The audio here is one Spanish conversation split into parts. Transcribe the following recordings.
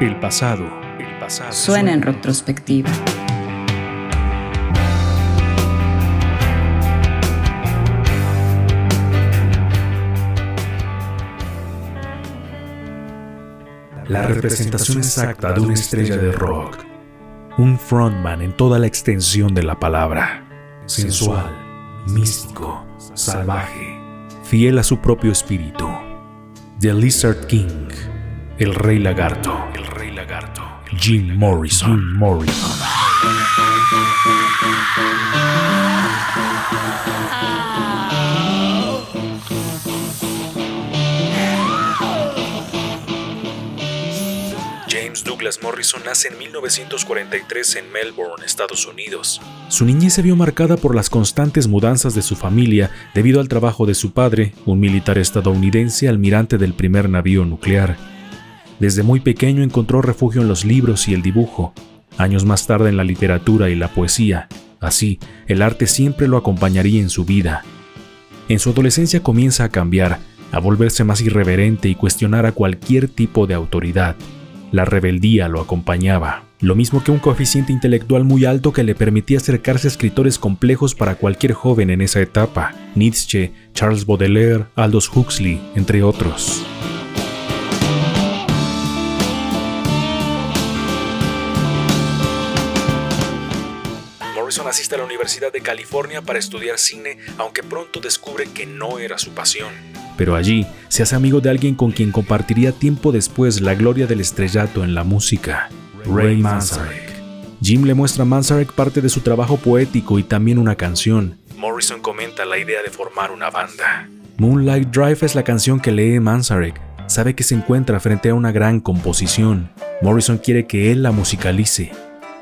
El pasado, el pasado Suena en retrospectiva. La representación exacta de una estrella de rock. Un frontman en toda la extensión de la palabra. Sensual, místico, salvaje, fiel a su propio espíritu. The Lizard King, el Rey Lagarto, Lagarto, Jim Morrison, Jim Morrison. James Douglas Morrison nace en 1943 en Melbourne, Estados Unidos. Su niñez se vio marcada por las constantes mudanzas de su familia debido al trabajo de su padre, un militar estadounidense almirante del primer navío nuclear. Desde muy pequeño encontró refugio en los libros y el dibujo, años más tarde en la literatura y la poesía. Así, el arte siempre lo acompañaría en su vida. En su adolescencia comienza a cambiar, a volverse más irreverente y cuestionar a cualquier tipo de autoridad. La rebeldía lo acompañaba, lo mismo que un coeficiente intelectual muy alto que le permitía acercarse a escritores complejos para cualquier joven en esa etapa, Nietzsche, Charles Baudelaire, Aldous Huxley, entre otros. Morrison asiste a la Universidad de California para estudiar cine, aunque pronto descubre que no era su pasión. Pero allí se hace amigo de alguien con quien compartiría tiempo después la gloria del estrellato en la música, Ray Manzarek. Jim le muestra a Manzarek parte de su trabajo poético y también una canción. Morrison comenta la idea de formar una banda. Moonlight Drive es la canción que lee Manzarek. Sabe que se encuentra frente a una gran composición. Morrison quiere que él la musicalice.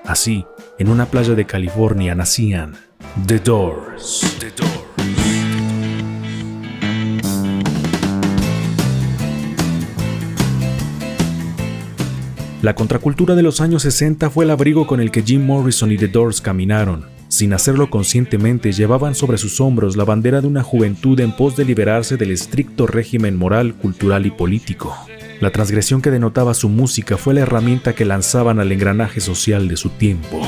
Así, en una playa de California nacían The Doors. The Doors. La contracultura de los años 60 fue el abrigo con el que Jim Morrison y The Doors caminaron. Sin hacerlo conscientemente, llevaban sobre sus hombros la bandera de una juventud en pos de liberarse del estricto régimen moral, cultural y político. La transgresión que denotaba su música fue la herramienta que lanzaban al engranaje social de su tiempo.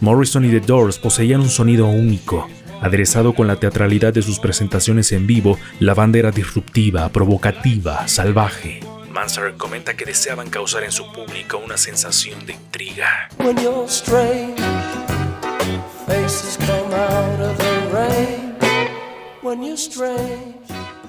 Morrison y The Doors poseían un sonido único. Aderezado con la teatralidad de sus presentaciones en vivo, la banda era disruptiva, provocativa, salvaje. Manzarek comenta que deseaban causar en su público una sensación de intriga.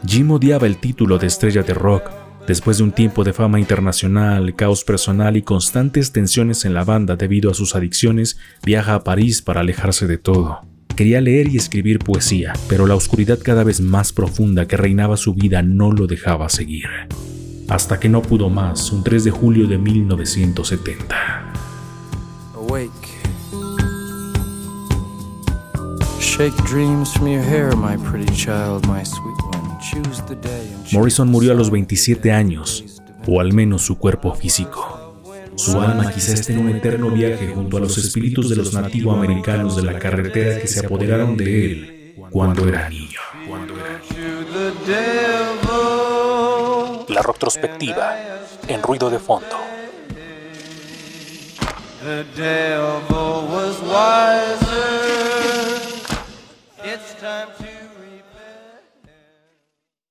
Jim odiaba el título de estrella de rock. Después de un tiempo de fama internacional, caos personal y constantes tensiones en la banda debido a sus adicciones, viaja a París para alejarse de todo. Quería leer y escribir poesía, pero la oscuridad cada vez más profunda que reinaba su vida no lo dejaba seguir. Hasta que no pudo más, un 3 de julio de 1970. Awake. Morrison murió a los 27 años, o al menos su cuerpo físico. Su alma quizá esté en un eterno viaje junto a los espíritus de los nativoamericanos de la carretera que se apoderaron de él cuando era niño. La retrospectiva en ruido de fondo. The devil was wiser